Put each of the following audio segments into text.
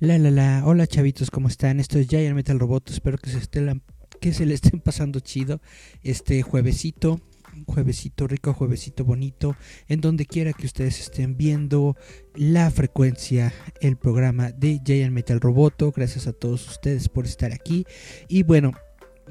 La la la, hola chavitos, ¿cómo están? Esto es Giant Metal Roboto, espero que se, estén, que se le estén pasando chido este juevesito, juevesito rico, juevesito bonito, en donde quiera que ustedes estén viendo la frecuencia, el programa de Giant Metal Roboto, gracias a todos ustedes por estar aquí. Y bueno,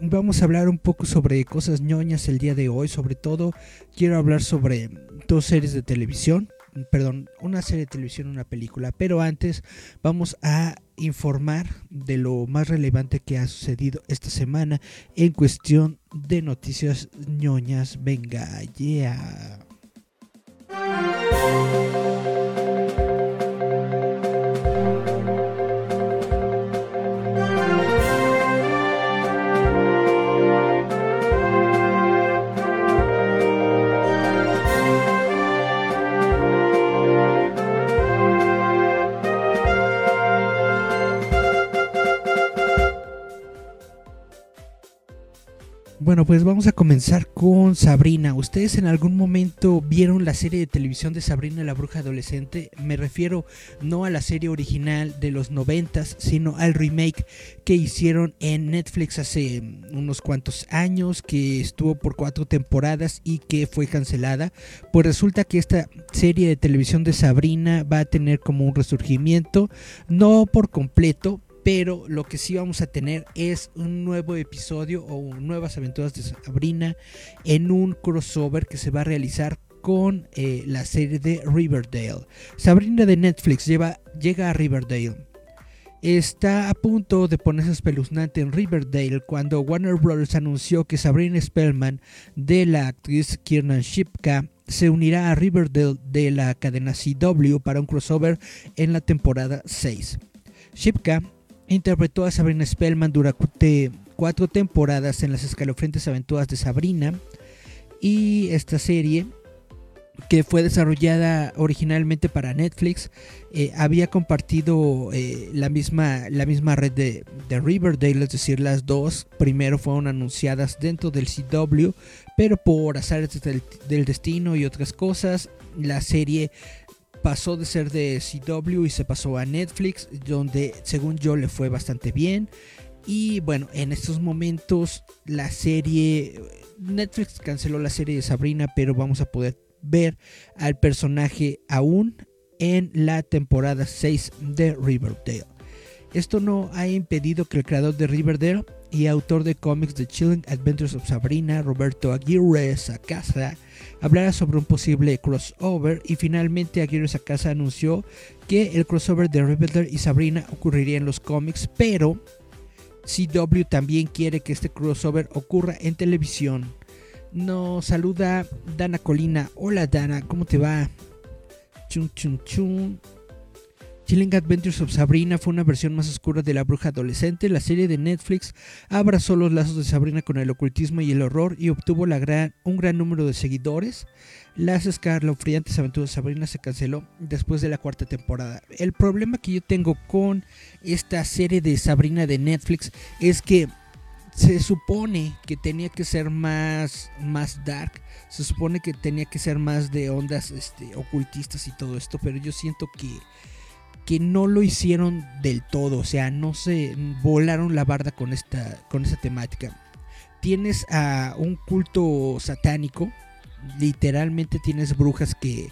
vamos a hablar un poco sobre cosas ñoñas el día de hoy, sobre todo quiero hablar sobre dos series de televisión, perdón, una serie de televisión, una película. Pero antes vamos a informar de lo más relevante que ha sucedido esta semana en cuestión de noticias ñoñas. Venga, yeah. Bueno, pues vamos a comenzar con Sabrina. ¿Ustedes en algún momento vieron la serie de televisión de Sabrina la bruja adolescente? Me refiero no a la serie original de los noventas, sino al remake que hicieron en Netflix hace unos cuantos años, que estuvo por cuatro temporadas y que fue cancelada. Pues resulta que esta serie de televisión de Sabrina va a tener como un resurgimiento, no por completo, pero lo que sí vamos a tener es un nuevo episodio o nuevas aventuras de Sabrina en un crossover que se va a realizar con eh, la serie de Riverdale. Sabrina de Netflix llega a Riverdale. Está a punto de ponerse espeluznante en Riverdale cuando Warner Bros. anunció que Sabrina Spellman de la actriz Kiernan Shipka se unirá a Riverdale de la cadena CW para un crossover en la temporada 6. Shipka Interpretó a Sabrina Spellman durante cuatro temporadas en las escalofriantes aventuras de Sabrina. Y esta serie, que fue desarrollada originalmente para Netflix, eh, había compartido eh, la, misma, la misma red de, Riverdale, es decir, las dos primero fueron anunciadas dentro del CW, pero por azares del destino y otras cosas, la serie pasó de ser de CW y se pasó a Netflix, donde según yo le fue bastante bien. Y bueno, en estos momentos la serie, Netflix canceló la serie de Sabrina, pero vamos a poder ver al personaje aún en la temporada 6 de Riverdale. Esto no ha impedido que el creador de Riverdale y autor de cómics de Chilling Adventures of Sabrina, Roberto Aguirre Sacasa, hablara sobre un posible crossover y finalmente Aguirre Sacasa anunció que el crossover de Riverdale y Sabrina ocurriría en los cómics, pero CW también quiere que este crossover ocurra en televisión. Nos saluda Dana Colina. Hola Dana, ¿cómo te va? Chun chun chun. Chilling Adventures of Sabrina fue una versión más oscura de la bruja adolescente. La serie de Netflix abrazó los lazos de Sabrina con el ocultismo y el horror y obtuvo un gran número de seguidores. Las escalofriantes aventuras de Sabrina se canceló después de la cuarta temporada. El problema que yo tengo con esta serie de Sabrina de Netflix es que se supone que tenía que ser más, más dark, se supone que tenía que ser más de ondas este, ocultistas y todo esto, pero yo siento que que no lo hicieron del todo, o sea, no se volaron la barda con esta, con esta temática. Tienes a un culto satánico, literalmente tienes brujas que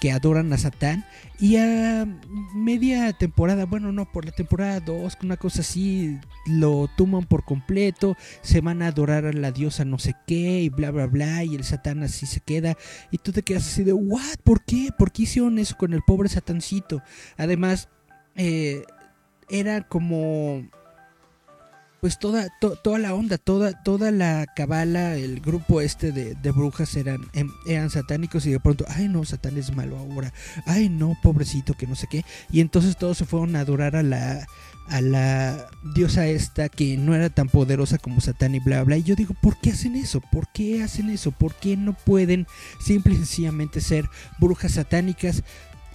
que adoran a Satán. Y a media temporada, bueno, no, por la temporada 2, una cosa así, lo toman por completo, se van a adorar a la diosa no sé qué, y bla, bla, bla, y el Satán así se queda. Y tú te quedas así de, ¿what? ¿Por qué? ¿Por qué hicieron eso con el pobre Satancito? Además, eh, era como pues toda, toda la onda, toda, toda la cabala, el grupo este de, de, brujas eran, em, eran satánicos y de pronto, ay no, Satán es malo ahora, ay no, pobrecito, que no sé qué. Y entonces todos se fueron a adorar a la, a la diosa esta que no era tan poderosa como Satán y bla bla. Y yo digo, ¿por qué hacen eso? ¿Por qué hacen eso? ¿Por qué no pueden simple y sencillamente ser brujas satánicas?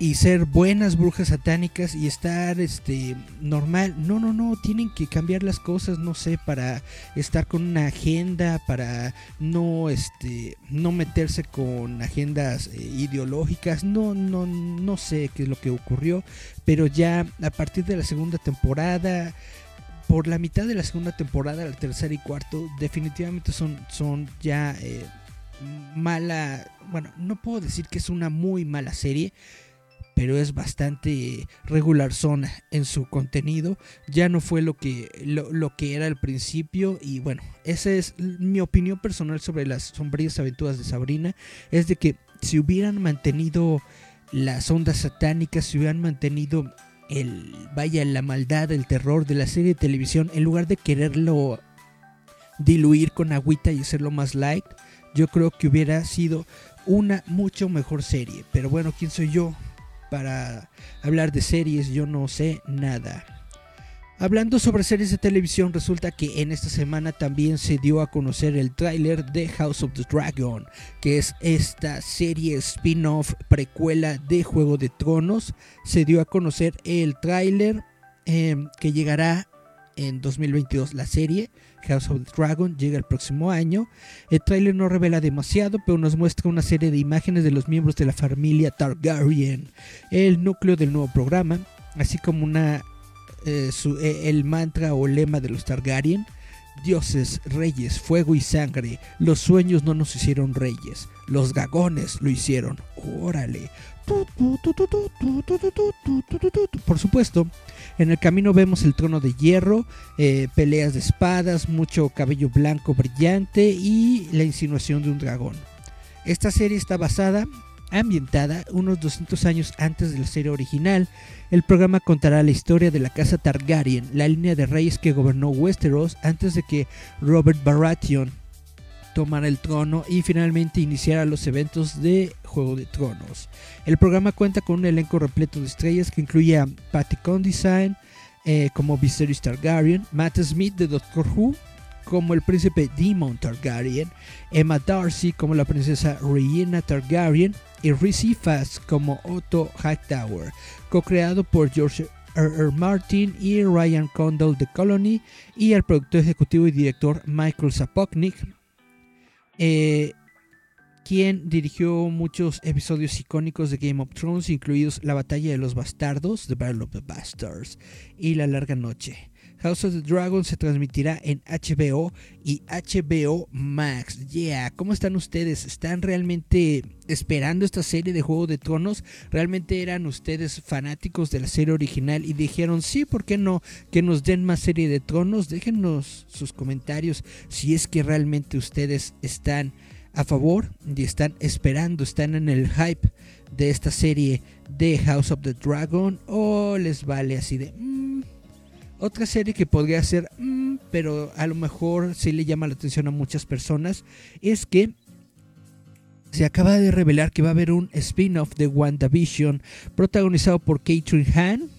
Y ser buenas brujas satánicas y estar este normal. No, no, no, tienen que cambiar las cosas, no sé, para estar con una agenda, para no este no meterse con agendas eh, ideológicas. No, no no sé qué es lo que ocurrió, pero ya a partir de la segunda temporada por la mitad de la segunda temporada, la tercera y cuarto, definitivamente son, son ya eh, mala. Bueno, no puedo decir que es una muy mala serie, pero es bastante regular zona en su contenido. Ya no fue lo que, lo, que era al principio. Y bueno, esa es mi opinión personal sobre las sombrías aventuras de Sabrina. Es de que si hubieran mantenido las ondas satánicas, si hubieran mantenido el, vaya, la maldad, el terror de la serie de televisión, en lugar de quererlo diluir con agüita y hacerlo más light, yo creo que hubiera sido una mucho mejor serie. Pero bueno, ¿quién soy yo? Para hablar de series, yo no sé nada. Hablando sobre series de televisión, resulta que en esta semana también se dio a conocer el tráiler de House of the Dragon, que es esta serie spin-off precuela de Juego de Tronos. Se dio a conocer el tráiler em, que llegará en 2022 la serie. House of the Dragon llega el próximo año. El tráiler no revela demasiado, pero nos muestra una serie de imágenes de los miembros de la familia Targaryen, el núcleo del nuevo programa, así como una eh, eh, el mantra o lema de los Targaryen. Dioses, reyes, fuego y sangre, los sueños no nos hicieron reyes, los gagones lo hicieron. Órale. Por supuesto, en el camino vemos el trono de hierro, eh, peleas de espadas, mucho cabello blanco brillante y la insinuación de un dragón. Esta serie está basada, ambientada unos 200 años antes de la serie original. El programa contará la historia de la casa Targaryen, la línea de reyes que gobernó Westeros antes de que Robert Baratheon tomara el trono y finalmente iniciara los eventos de Juego de Tronos. El programa cuenta con un elenco repleto de estrellas que incluye a Patty Condesign eh, como Viserys Targaryen, Matt Smith de Doctor Who como el príncipe Demon Targaryen, Emma Darcy como la princesa Rhaenyra Targaryen y Rhys Ifas como Otto Hightower, co-creado por George R. R. Martin y Ryan Condal de Colony y el productor ejecutivo y director Michael Sapoknik. Eh, quien dirigió muchos episodios icónicos de Game of Thrones, incluidos La Batalla de los Bastardos, The Battle of the Bastards, y La Larga Noche. House of the Dragon se transmitirá en HBO y HBO Max. Yeah, ¿cómo están ustedes? ¿Están realmente esperando esta serie de Juego de Tronos? ¿Realmente eran ustedes fanáticos de la serie original y dijeron, sí, ¿por qué no? Que nos den más serie de Tronos. Déjenos sus comentarios si es que realmente ustedes están a favor y están esperando, están en el hype de esta serie de House of the Dragon o les vale así de... Otra serie que podría ser, mm, pero a lo mejor sí le llama la atención a muchas personas, es que se acaba de revelar que va a haber un spin-off de WandaVision protagonizado por Catherine Hahn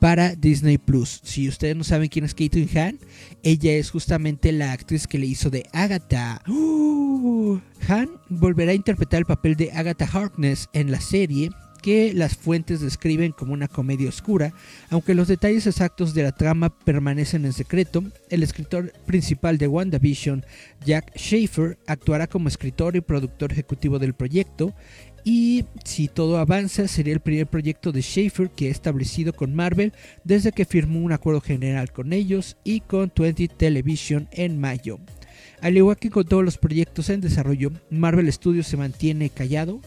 para Disney Plus. Si ustedes no saben quién es Catherine Hahn, ella es justamente la actriz que le hizo de Agatha. ¡Uh! Han volverá a interpretar el papel de Agatha Harkness en la serie que las fuentes describen como una comedia oscura, aunque los detalles exactos de la trama permanecen en secreto, el escritor principal de WandaVision, Jack Schaefer, actuará como escritor y productor ejecutivo del proyecto, y si todo avanza sería el primer proyecto de Schaefer que ha establecido con Marvel desde que firmó un acuerdo general con ellos y con 20 Television en mayo. Al igual que con todos los proyectos en desarrollo, Marvel Studios se mantiene callado.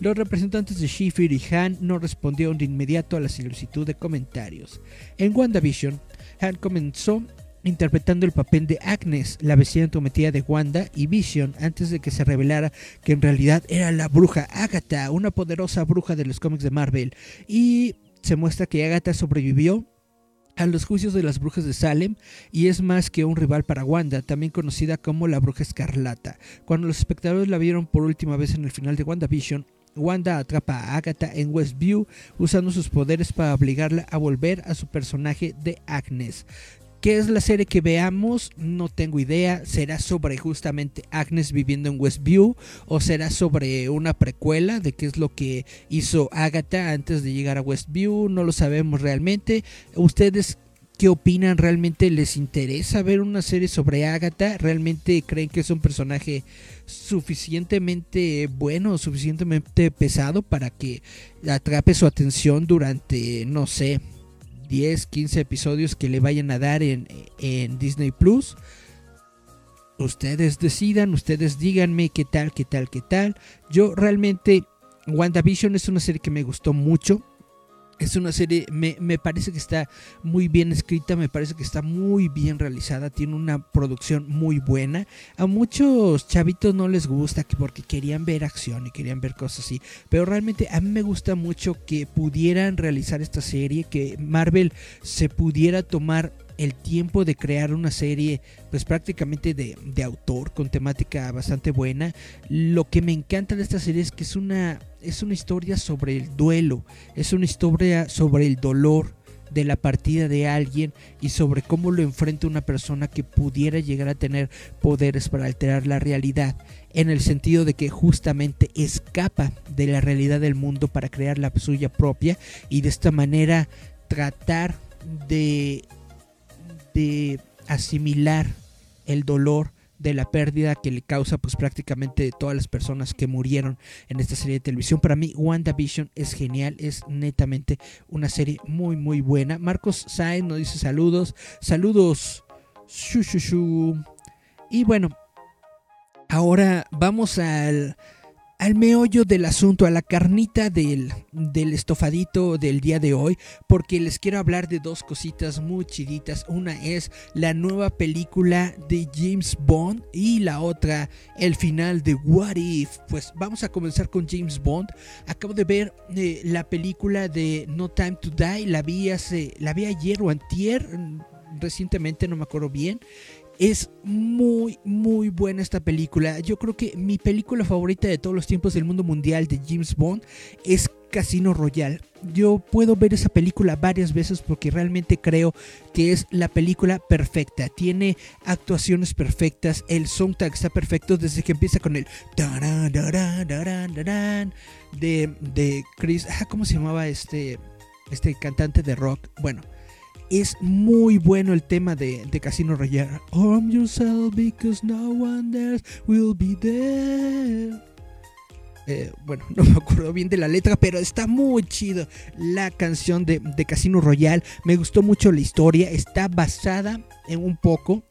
Los representantes de Schaefer y Han no respondieron de inmediato a la solicitud de comentarios. En WandaVision, Han comenzó interpretando el papel de Agnes, la vecina entrometida de Wanda y Vision, antes de que se revelara que en realidad era la bruja Agatha, una poderosa bruja de los cómics de Marvel. Y se muestra que Agatha sobrevivió a los juicios de las brujas de Salem y es más que un rival para Wanda, también conocida como la bruja escarlata. Cuando los espectadores la vieron por última vez en el final de WandaVision, Wanda atrapa a Agatha en Westview usando sus poderes para obligarla a volver a su personaje de Agnes. ¿Qué es la serie que veamos? No tengo idea. ¿Será sobre justamente Agnes viviendo en Westview? ¿O será sobre una precuela de qué es lo que hizo Agatha antes de llegar a Westview? No lo sabemos realmente. ¿Ustedes qué opinan? ¿Realmente les interesa ver una serie sobre Agatha? ¿Realmente creen que es un personaje suficientemente bueno, suficientemente pesado para que atrape su atención durante, no sé, 10, 15 episodios que le vayan a dar en, Disney Plus. Ustedes decidan, ustedes díganme qué tal, qué tal, qué tal. Yo realmente, WandaVision es una serie que me gustó mucho. Es una serie, me, parece que está muy bien escrita, me parece que está muy bien realizada, tiene una producción muy buena. A muchos chavitos no les gusta porque querían ver acción y querían ver cosas así, pero realmente a mí me gusta mucho que pudieran realizar esta serie, que Marvel se pudiera tomar el tiempo de crear una serie pues prácticamente de, autor con temática bastante buena. Lo que me encanta de esta serie es que es una, es una historia sobre el duelo, es una historia sobre el dolor de la partida de alguien y sobre cómo lo enfrenta una persona que pudiera llegar a tener poderes para alterar la realidad, en el sentido de que justamente escapa de la realidad del mundo para crear la suya propia y de esta manera tratar de de asimilar el dolor de la pérdida que le causa pues prácticamente todas las personas que murieron en esta serie de televisión. Para mí WandaVision es genial, es netamente una serie muy muy buena. Marcos Sainz nos dice saludos, saludos. Y bueno, ahora vamos al al meollo del asunto, a la carnita del, del, estofadito del día de hoy, porque les quiero hablar de dos cositas muy chiditas. Una es la nueva película de James Bond y la otra el final de What If. Pues vamos a comenzar con James Bond. Acabo de ver eh, la película de No Time to Die, la vi hace, la vi ayer o antier, recientemente, no me acuerdo bien. Es muy, muy buena esta película. Yo creo que mi película favorita de todos los tiempos del mundo mundial de James Bond es Casino Royale. Yo puedo ver esa película varias veces porque realmente creo que es la película perfecta. Tiene actuaciones perfectas, el soundtrack está perfecto desde que empieza con el de, de Chris. Ah, ¿Cómo se llamaba este, este cantante de rock? Bueno es muy bueno el tema de, Casino Royale. Arm yourself because no one will be there. Eh, bueno, no me acuerdo bien de la letra, pero está muy chido la canción de, de Casino Royale. Me gustó mucho la historia. Está basada en un poco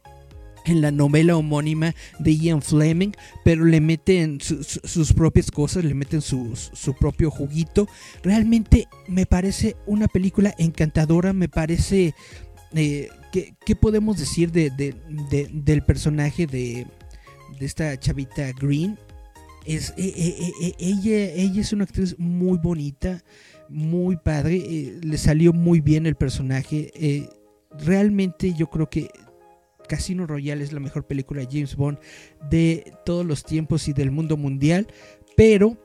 en la novela homónima de Ian Fleming, pero le meten sus propias cosas, le meten su, propio juguito. Realmente me parece una película encantadora, me parece... Eh, ¿qué, podemos decir de, del personaje de, esta chavita Green? Es, eh, eh, ella, ella es una actriz muy bonita, muy padre, le salió muy bien el personaje. realmente yo creo que Casino Royale es la mejor película de James Bond de todos los tiempos y del mundo mundial, pero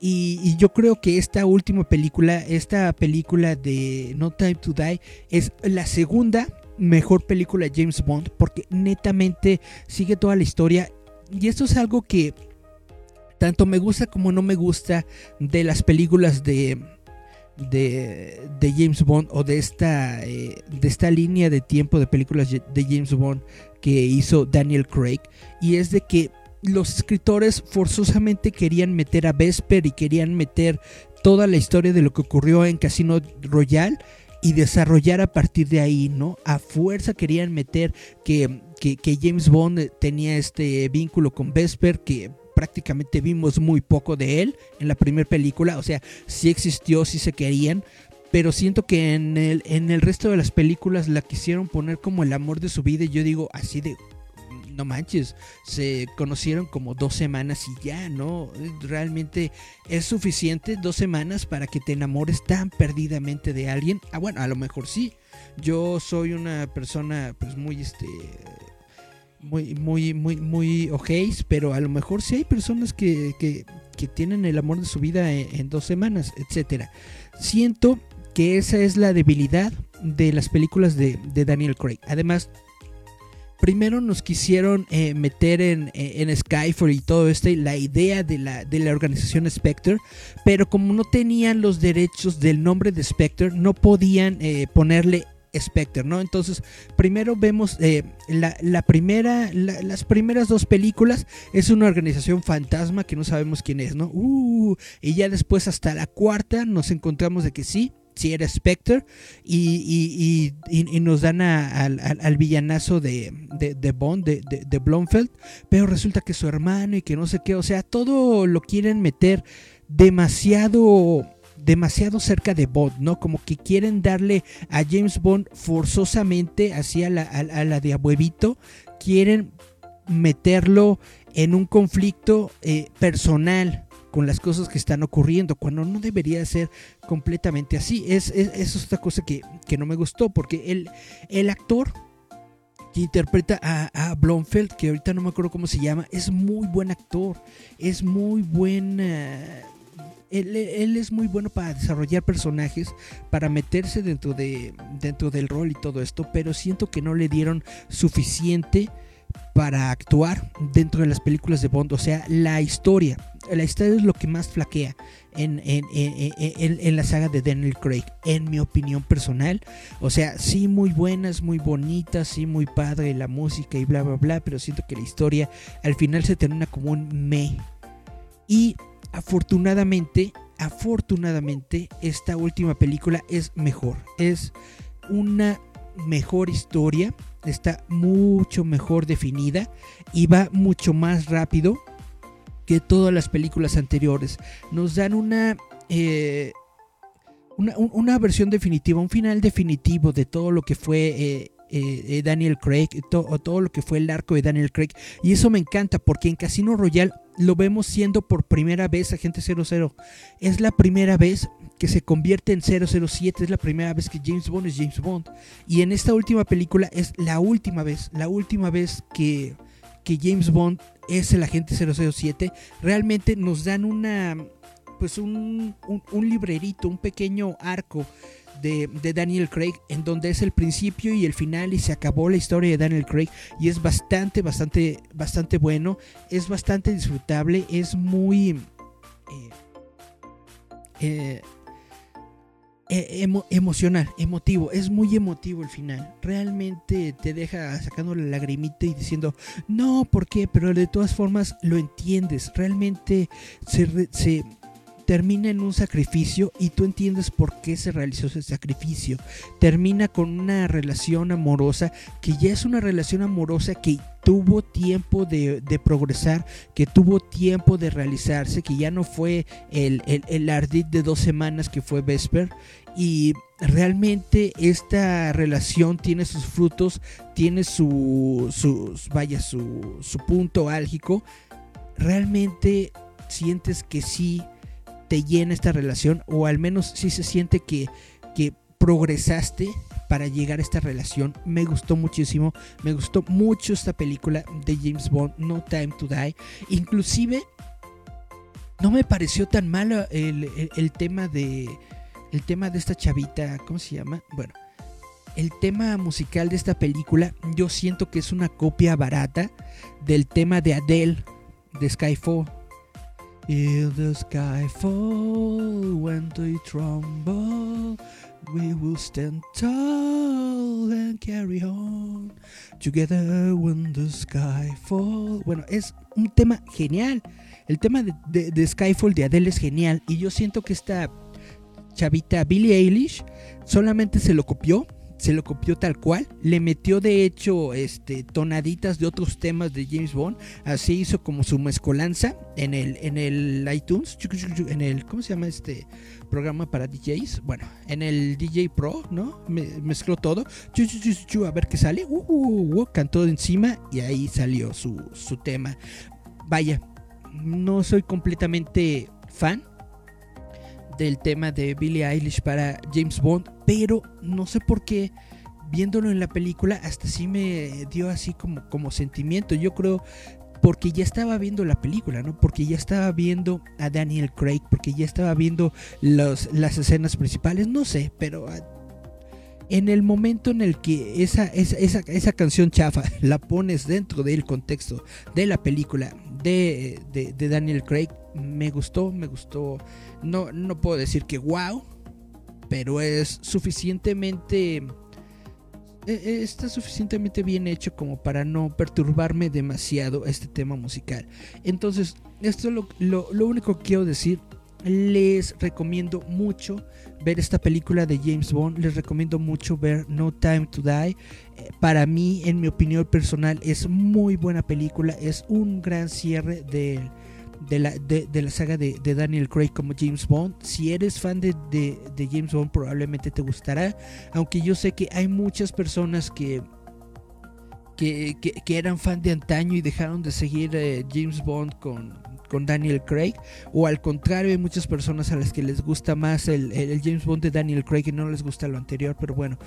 y, yo creo que esta última película, esta película de No Time to Die, es la segunda mejor película de James Bond porque netamente sigue toda la historia y esto es algo que tanto me gusta como no me gusta de las películas de de, James Bond o de esta, eh, de esta línea de tiempo de películas de James Bond que hizo Daniel Craig. Y es de que los escritores forzosamente querían meter a Vesper y querían meter toda la historia de lo que ocurrió en Casino Royale y desarrollar a partir de ahí, ¿no? A fuerza querían meter que, que, que James Bond tenía este vínculo con Vesper, que prácticamente vimos muy poco de él en la primera película. O sea, sí existió, sí se querían. Pero siento que en el, en el resto de las películas la quisieron poner como el amor de su vida. Y yo digo así de, no manches, se conocieron como dos semanas y ya, ¿no? Realmente es suficiente dos semanas para que te enamores tan perdidamente de alguien. Ah, bueno, a lo mejor sí. Yo soy una persona pues muy este muy muy muy muy ojéis, pero a lo mejor sí hay personas que, que, tienen el amor de su vida en, dos semanas, etcétera. Siento que esa es la debilidad de las películas de, de Daniel Craig. Además, primero nos quisieron eh, meter en, eh, en, Skyfall y todo esto, la idea de la, de la organización Spectre, pero como no tenían los derechos del nombre de Spectre, no podían eh, ponerle Spectre, ¿no? Entonces, primero vemos la, primera, las primeras dos películas es una organización fantasma que no sabemos quién es, ¿no? Uh, y ya después hasta la cuarta nos encontramos de que sí, si era Spectre y, nos dan al, villanazo de, de, Bond, de, de, Blomfeld, pero resulta que su hermano y que no sé qué, o sea, todo lo quieren meter demasiado demasiado cerca de Bond, ¿no? Como que quieren darle a James Bond forzosamente hacia la, a, la de abuevito, quieren meterlo en un conflicto eh, personal con las cosas que están ocurriendo, cuando no debería ser completamente así. Es, es, otra cosa que, no me gustó, porque el, el actor que interpreta a, a, Blomfeld, que ahorita no me acuerdo cómo se llama, es muy buen actor, es muy buen... él, es muy bueno para desarrollar personajes, para meterse dentro, de, dentro del rol y todo esto, pero siento que no le dieron suficiente para actuar dentro de las películas de Bond. O sea, la historia. La historia es lo que más flaquea en, en, la saga de Daniel Craig, en mi opinión personal. O sea, sí muy buenas, muy bonitas, sí muy padre la música y bla, bla, bla, pero siento que la historia al final se termina como un me. Y afortunadamente, afortunadamente, esta última película es mejor. Es una mejor historia está mucho mejor definida y va mucho más rápido que todas las películas anteriores. Nos dan una, eh, una, versión definitiva, un final definitivo de todo lo que fue eh, eh, Daniel Craig, o todo lo que fue el arco de Daniel Craig. Y eso me encanta porque en Casino Royale lo vemos siendo por primera vez agente 00. Es la primera vez que se convierte en 007, es la primera vez que James Bond es James Bond. Y en esta última película es la última vez, la última vez que, que James Bond es el agente 007. Realmente nos dan una, pues un, un, librerito, un pequeño arco. De, Daniel Craig, en donde es el principio y el final y se acabó la historia de Daniel Craig y es bastante, bastante, bastante bueno, es bastante disfrutable, es muy... Eh, eh, e, emocional, emotivo, es muy emotivo el final. Realmente te deja sacando la lagrimita y diciendo, no, ¿por qué? Pero de todas formas lo entiendes. Realmente se termina en un sacrificio y tú entiendes por qué se realizó ese sacrificio. Termina con una relación amorosa que ya es una relación amorosa que tuvo tiempo de, progresar, que tuvo tiempo de realizarse, que ya no fue el, el, ardid de dos semanas que fue Vesper. Y realmente esta relación tiene sus frutos, tiene su, vaya, su, su punto álgico. Realmente sientes que sí te llena esta relación o al menos sí se siente que, que progresaste para llegar a esta relación. Me gustó muchísimo, me gustó mucho esta película de James Bond, No Time to Die. Inclusive no me pareció tan malo el, el, tema de el tema de esta chavita, ¿cómo se llama? Bueno, el tema musical de esta película yo siento que es una copia barata del tema de Adele de Skyfall If the sky fall when they tremble, we will stand tall and carry on together when the sky fall. Bueno, es un tema genial. El tema de, de, de Skyfall de Adele es genial y yo siento que esta chavita Billie Eilish solamente se lo copió se lo copió tal cual, le metió de hecho este, tonaditas de otros temas de James Bond, así hizo como su mezcolanza en el, en el iTunes, en el, ¿cómo se llama este programa para DJs? Bueno, en el DJ Pro, ¿no? mezcló todo, a ver qué sale, uh, uh, uh, cantó encima y ahí salió su, su tema. Vaya, no soy completamente fan del tema de Billie Eilish para James Bond pero no sé por qué viéndolo en la película hasta sí me dio así como, como sentimiento. Yo creo porque ya estaba viendo la película, ¿no? Porque ya estaba viendo a Daniel Craig, porque ya estaba viendo los, las escenas principales, no sé, pero en el momento en el que esa, esa, esa, canción chafa la pones dentro del contexto de la película de, de, Daniel Craig, me gustó, me gustó. No, no puedo decir que wow, pero es suficientemente e, e, está suficientemente bien hecho como para no perturbarme demasiado este tema musical. Entonces, esto es lo, único que quiero decir. Les recomiendo mucho ver esta película de James Bond. Les recomiendo mucho ver No Time to Die. Eh, para mí, en mi opinión personal, es muy buena película. Es un gran cierre del de la, de, la saga de, Daniel Craig como James Bond. Si eres fan de, James Bond, probablemente te gustará. Aunque yo sé que hay muchas personas que, que, eran fan de antaño y dejaron de seguir eh, James Bond con, con Daniel Craig. O al contrario, hay muchas personas a las que les gusta más el, el, James Bond de Daniel Craig y no les gusta lo anterior. Pero bueno,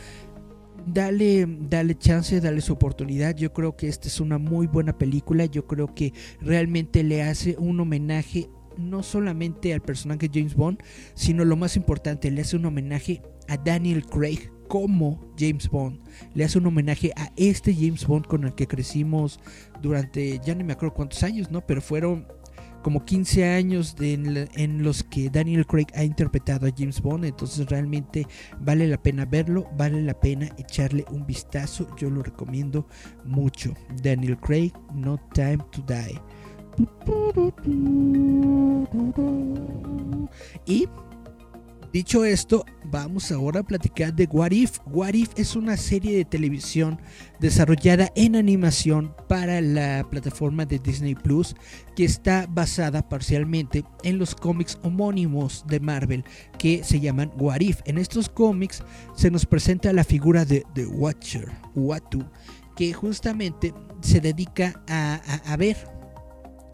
dale, dale chance, dale su oportunidad. Yo creo que esta es una muy buena película. Yo creo que realmente le hace un homenaje no solamente al personaje James Bond, sino lo más importante, le hace un homenaje a Daniel Craig como James Bond. Le hace un homenaje a este James Bond con el que crecimos durante, ya no me acuerdo cuántos años, ¿no? Pero fueron como 15 años en, los que Daniel Craig ha interpretado a James Bond, entonces realmente vale la pena verlo, vale la pena echarle un vistazo, yo lo recomiendo mucho. Daniel Craig, No Time to Die. Y Dicho esto, vamos ahora a platicar de What If. What If es una serie de televisión desarrollada en animación para la plataforma de Disney Plus que está basada parcialmente en los cómics homónimos de Marvel que se llaman What If. En estos cómics se nos presenta la figura de The Watcher, Watu, que justamente se dedica a, a ver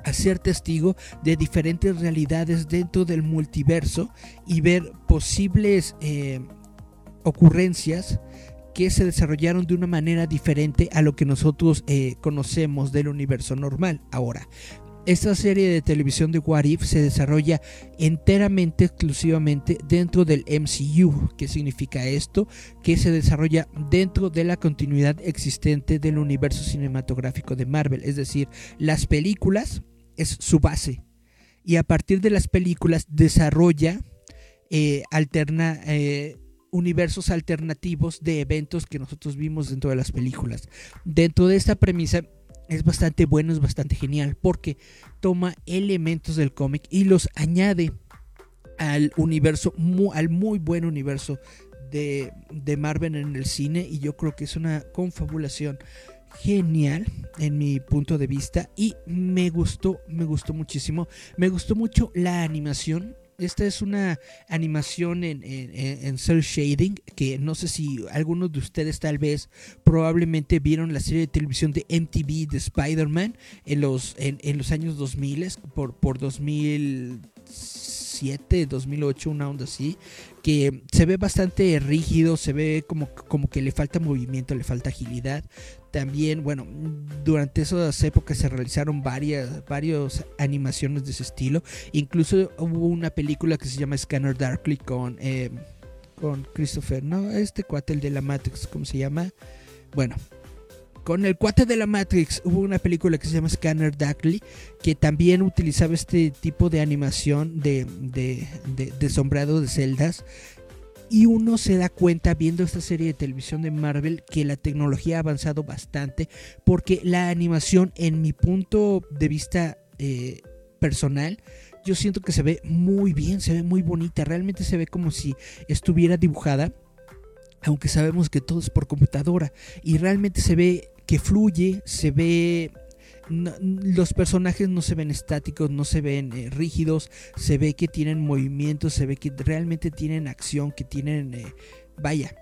a ser testigo de diferentes realidades dentro del multiverso y ver posibles eh, ocurrencias que se desarrollaron de una manera diferente a lo que nosotros eh, conocemos del universo normal. Ahora, esta serie de televisión de What If se desarrolla enteramente, exclusivamente dentro del MCU. ¿Qué significa esto? Que se desarrolla dentro de la continuidad existente del universo cinematográfico de Marvel. Es decir, las películas es su base. Y a partir de las películas desarrolla eh, alterna, eh, universos alternativos de eventos que nosotros vimos dentro de las películas. Dentro de esta premisa es bastante bueno, es bastante genial, porque toma elementos del cómic y los añade al universo, al muy buen universo de, de Marvel en el cine. Y yo creo que es una confabulación genial en mi punto de vista y me gustó, me gustó muchísimo. Me gustó mucho la animación. Esta es una animación en, en, cel shading que no sé si algunos de ustedes tal vez probablemente vieron la serie de televisión de MTV de Spider-Man en los, en, en, los años 2000 por, por 2007, 2008, una onda así, que se ve bastante rígido, se ve como, como que le falta movimiento, le falta agilidad. También, bueno, durante esas épocas se realizaron varias, animaciones de ese estilo. Incluso hubo una película que se llama Scanner Darkly con, eh, con Christopher, no, este cuate, el de la Matrix, ¿cómo se llama? Bueno, con el cuate de la Matrix hubo una película que se llama Scanner Darkly que también utilizaba este tipo de animación de, de, de, de sombreado de celdas y uno se da cuenta viendo esta serie de televisión de Marvel que la tecnología ha avanzado bastante porque la animación en mi punto de vista eh, personal yo siento que se ve muy bien, se ve muy bonita, realmente se ve como si estuviera dibujada, aunque sabemos que todo es por computadora y realmente se ve que fluye, se ve los personajes no se ven estáticos, no se ven eh, rígidos, se ve que tienen movimiento, se ve que realmente tienen acción, que tienen, eh, vaya,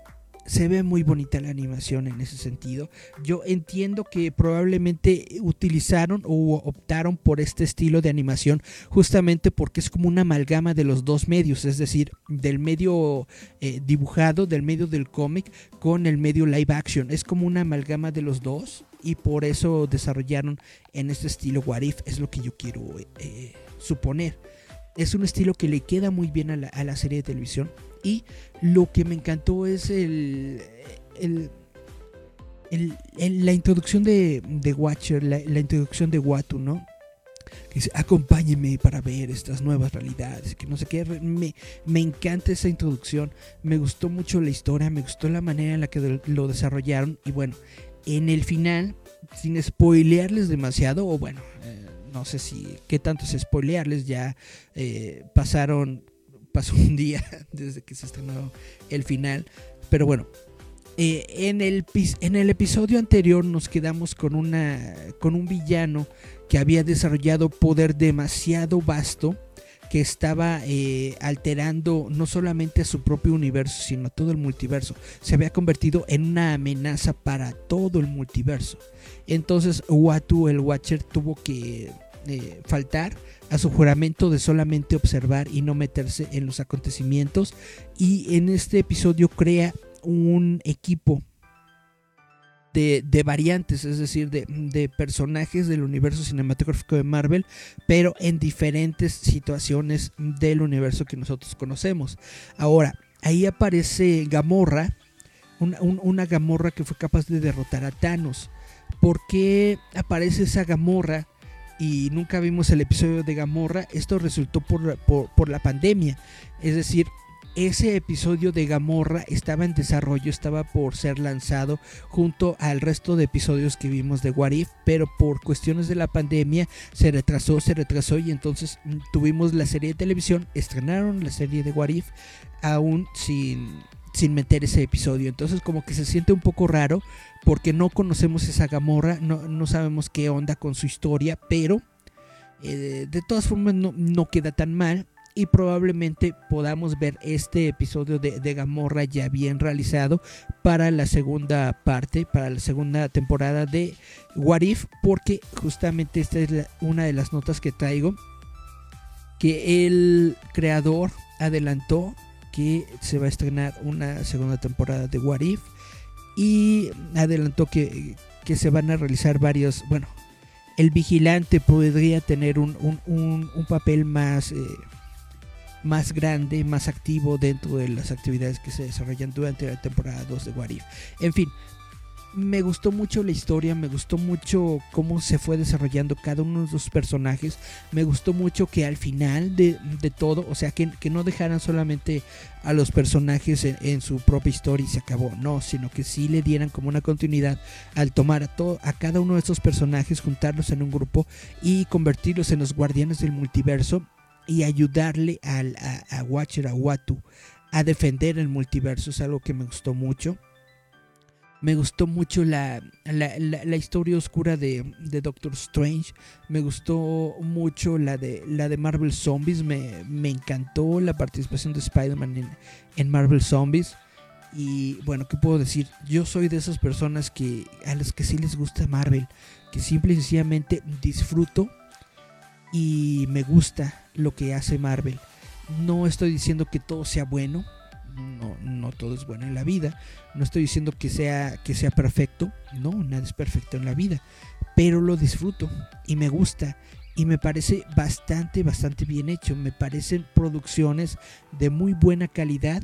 se ve muy bonita la animación en ese sentido. Yo entiendo que probablemente utilizaron o optaron por este estilo de animación justamente porque es como una amalgama de los dos medios, es decir, del medio eh, dibujado, del medio del cómic con el medio live action. Es como una amalgama de los dos y por eso desarrollaron en este estilo What If, es lo que yo quiero eh, suponer. Es un estilo que le queda muy bien a la, a la serie de televisión y lo que me encantó es el, la introducción de, Watcher, la, introducción de Watu, ¿no? Que dice, acompáñeme para ver estas nuevas realidades, que no sé qué, me, me encanta esa introducción, me gustó mucho la historia, me gustó la manera en la que lo desarrollaron y bueno, en el final, sin spoilearles demasiado, o bueno, eh, no sé si qué tanto es spoilearles, ya eh, pasaron pasó un día desde que se estrenó el final. Pero bueno, eh, en, el, en el episodio anterior nos quedamos con, una, con un villano que había desarrollado poder demasiado vasto que estaba eh, alterando no solamente a su propio universo, sino a todo el multiverso. Se había convertido en una amenaza para todo el multiverso. Entonces Watu, el Watcher, tuvo que eh, faltar a su juramento de solamente observar y no meterse en los acontecimientos. Y en este episodio crea un equipo de, variantes, es decir, de, personajes del universo cinematográfico de Marvel, pero en diferentes situaciones del universo que nosotros conocemos. Ahora, ahí aparece Gamorra, una, una Gamorra que fue capaz de derrotar a Thanos. ¿Por qué aparece esa Gamorra? y nunca vimos el episodio de Gamorra, esto resultó por, por, la pandemia. Es decir, ese episodio de Gamorra estaba en desarrollo, estaba por ser lanzado junto al resto de episodios que vimos de What If, pero por cuestiones de la pandemia se retrasó, se retrasó y entonces mm, tuvimos la serie de televisión, estrenaron la serie de What If aún sin, sin meter ese episodio. Entonces como que se siente un poco raro porque no conocemos esa Gamorra, no, sabemos qué onda con su historia, pero eh, de todas formas no, queda tan mal y probablemente podamos ver este episodio de, Gamorra ya bien realizado para la segunda parte, para la segunda temporada de What If, porque justamente esta es una de las notas que traigo, que el creador adelantó que se va a estrenar una segunda temporada de What If y adelantó que, se van a realizar varios, bueno, el vigilante podría tener un, papel más, eh, más grande, más activo dentro de las actividades que se desarrollan durante la temporada 2 de What If. En fin, me gustó mucho la historia, me gustó mucho cómo se fue desarrollando cada uno de los personajes, me gustó mucho que al final de, todo, o sea, que, no dejaran solamente a los personajes en, su propia historia y se acabó, no, sino que sí le dieran como una continuidad al tomar a, todo, a cada uno de estos personajes, juntarlos en un grupo y convertirlos en los guardianes del multiverso y ayudarle al, a, a Watcher, a defender el multiverso, es algo que me gustó mucho. Me gustó mucho la, la, historia oscura de, Doctor Strange. Me gustó mucho la de, la de Marvel Zombies. Me, encantó la participación de Spider-Man en, en, Marvel Zombies. Y bueno, ¿qué puedo decir? Yo soy de esas personas que a las que sí les gusta Marvel. Que simple y sencillamente disfruto y me gusta lo que hace Marvel. No estoy diciendo que todo sea bueno no, no todo es bueno en la vida. No estoy diciendo que sea, que sea perfecto. No, nada es perfecto en la vida. Pero lo disfruto y me gusta. Y me parece bastante, bastante bien hecho. Me parecen producciones de muy buena calidad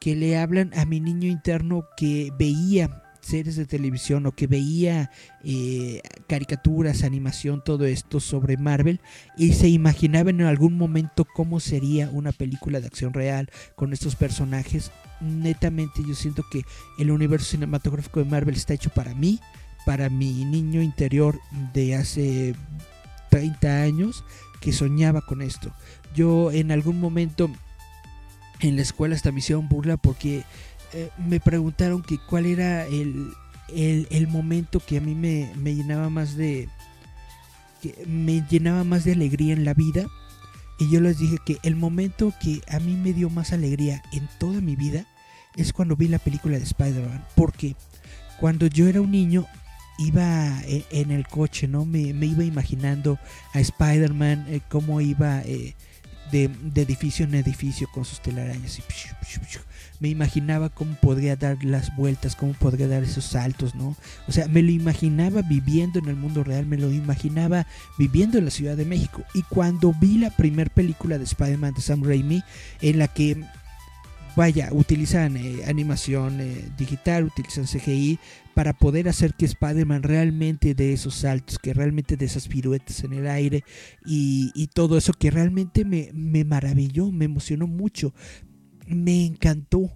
que le hablan a mi niño interno que veía series de televisión o que veía eh, caricaturas, animación, todo esto sobre Marvel y se imaginaba en algún momento cómo sería una película de acción real con estos personajes. Netamente yo siento que el universo cinematográfico de Marvel está hecho para mí, para mi niño interior de hace 30 años que soñaba con esto. Yo en algún momento en la escuela esta misión burla porque eh, me preguntaron que cuál era el, el, momento que a mí me, llenaba más de me llenaba más de alegría en la vida y yo les dije que el momento que a mí me dio más alegría en toda mi vida es cuando vi la película de Spider-Man. Porque cuando yo era un niño iba e, en el coche, ¿no? Me, iba imaginando a Spider-Man, eh, cómo iba eh, de, edificio en edificio con sus telarañas. Y me imaginaba cómo podría dar las vueltas, cómo podría dar esos saltos, ¿no? O sea, me lo imaginaba viviendo en el mundo real, me lo imaginaba viviendo en la Ciudad de México. Y cuando vi la primera película de Spider-Man de Sam Raimi, en la que vaya, utilizan eh, animación eh, digital, utilizan CGI para poder hacer que Spider-Man realmente de esos saltos, que realmente de esas piruetas en el aire y, todo eso que realmente me, me maravilló, me emocionó mucho, me encantó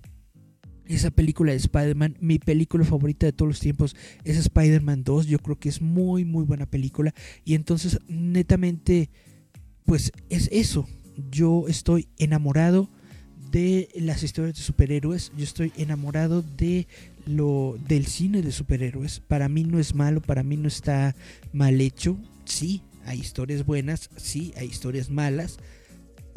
esa película de Spider-Man, mi película favorita de todos los tiempos es Spider-Man 2, yo creo que es muy muy buena película y entonces netamente pues es eso, yo estoy enamorado de las historias de superhéroes. Yo estoy enamorado de lo del cine de superhéroes. Para mí no es malo, para mí no está mal hecho. Sí, hay historias buenas, sí, hay historias malas,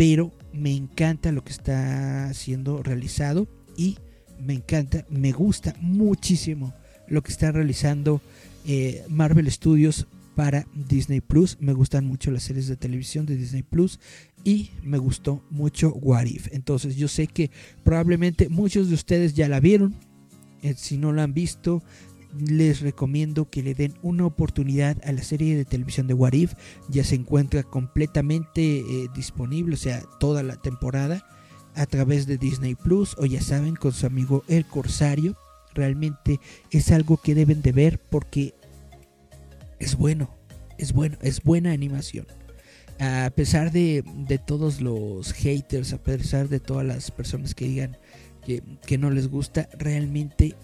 pero me encanta lo que está siendo realizado y me encanta, me gusta muchísimo lo que está realizando eh, Marvel Studios para Disney Plus. Me gustan mucho las series de televisión de Disney Plus y me gustó mucho What If. Entonces yo sé que probablemente muchos de ustedes ya la vieron. Eh, si no la han visto, les recomiendo que le den una oportunidad a la serie de televisión de What If. Ya se encuentra completamente eh, disponible, o sea, toda la temporada a través de Disney Plus o ya saben con su amigo El Corsario. Realmente es algo que deben de ver porque es bueno, es bueno, es buena animación. A pesar de, todos los haters, a pesar de todas las personas que digan que, no les gusta, realmente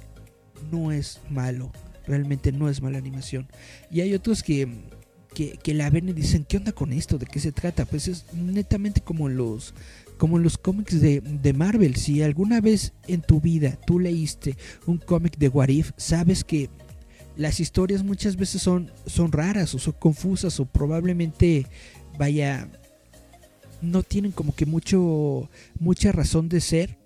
no es malo. Realmente no es mala animación. Y hay otros que, que, la ven y dicen, ¿qué onda con esto? ¿De qué se trata? Pues es netamente como los, como los cómics de, de, Marvel. Si alguna vez en tu vida tú leíste un cómic de Warif, sabes que las historias muchas veces son, son raras o son confusas o probablemente, vaya, no tienen como que mucho, mucha razón de ser,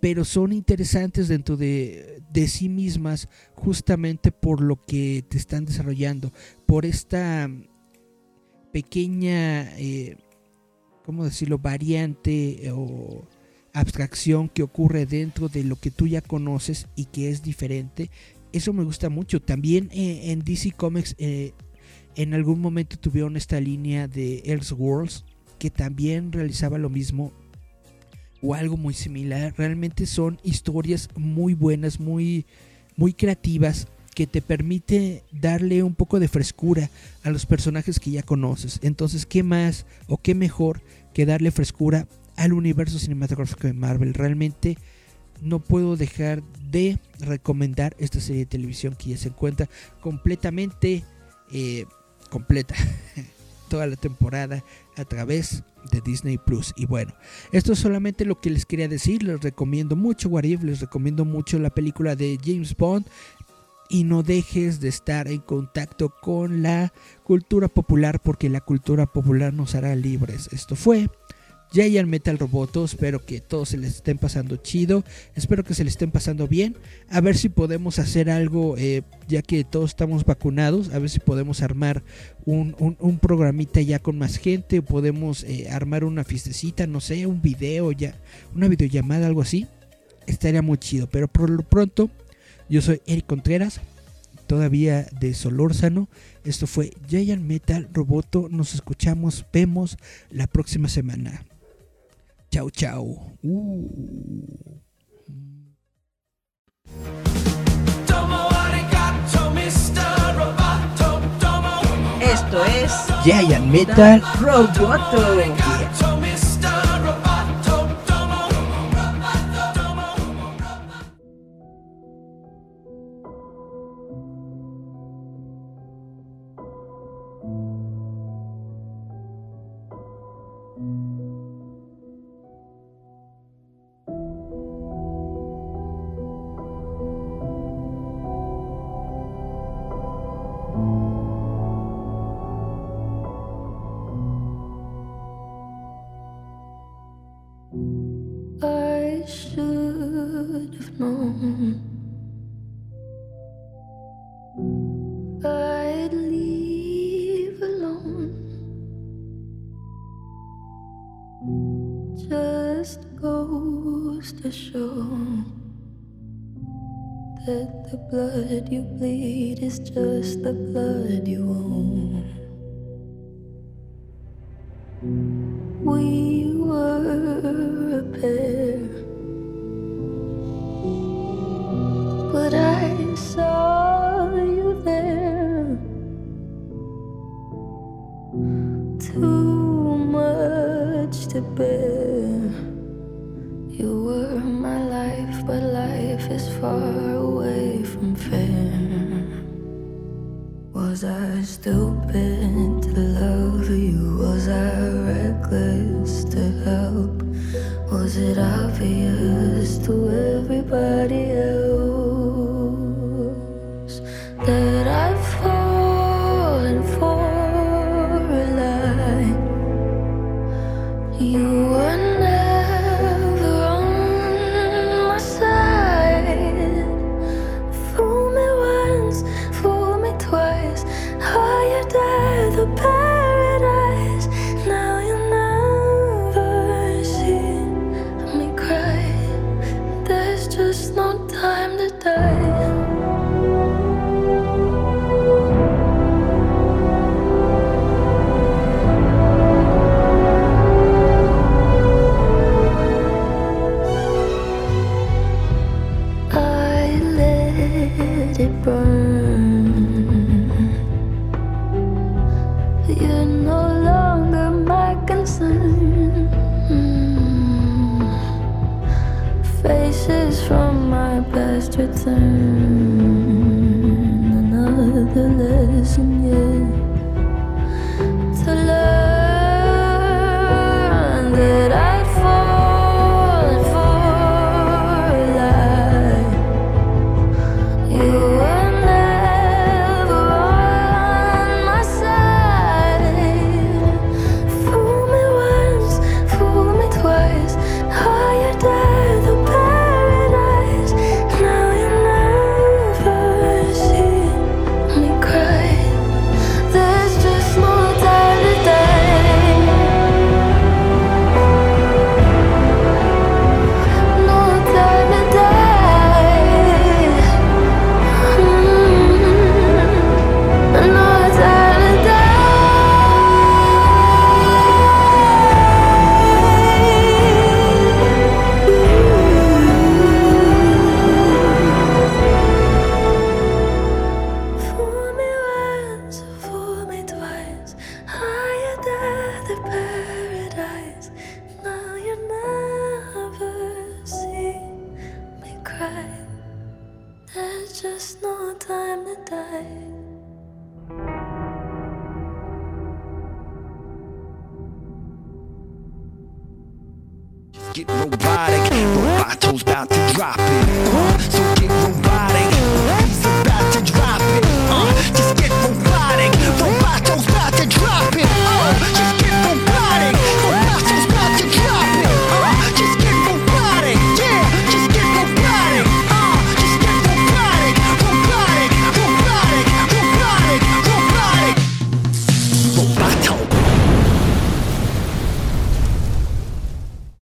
pero son interesantes dentro de, de sí mismas justamente por lo que te están desarrollando, por esta pequeña, eh, ¿cómo decirlo?, variante o abstracción que ocurre dentro de lo que tú ya conoces y que es diferente eso me gusta mucho. También eh, en DC Comics eh, en algún momento tuvieron esta línea de Elseworlds que también realizaba lo mismo o algo muy similar. Realmente son historias muy buenas, muy, muy creativas que te permite darle un poco de frescura a los personajes que ya conoces. Entonces, ¿qué más o qué mejor que darle frescura al universo cinematográfico de Marvel? Realmente no puedo dejar de recomendar esta serie de televisión que ya se encuentra completamente eh, completa toda la temporada a través de Disney Plus. Y bueno, esto es solamente lo que les quería decir. Les recomiendo mucho Warif, les recomiendo mucho la película de James Bond. Y no dejes de estar en contacto con la cultura popular porque la cultura popular nos hará libres. Esto fue Giant Metal Roboto. Espero que todos se les estén pasando chido. Espero que se les estén pasando bien. A ver si podemos hacer algo, eh, ya que todos estamos vacunados. A ver si podemos armar un, programita ya con más gente. Podemos eh, armar una fiestecita, no sé, un video ya, una videollamada, algo así. Estaría muy chido. Pero por lo pronto, yo soy Eric Contreras. Todavía de Solórzano. Esto fue Giant Metal Roboto. Nos escuchamos, vemos la próxima semana. Chau, chau. Uh. Esto es Giant Metal Roboto. good you own. We were a pair, but I saw you there. Too much to bear. Was I stupid to love you? Was I reckless to help? Was it obvious to everybody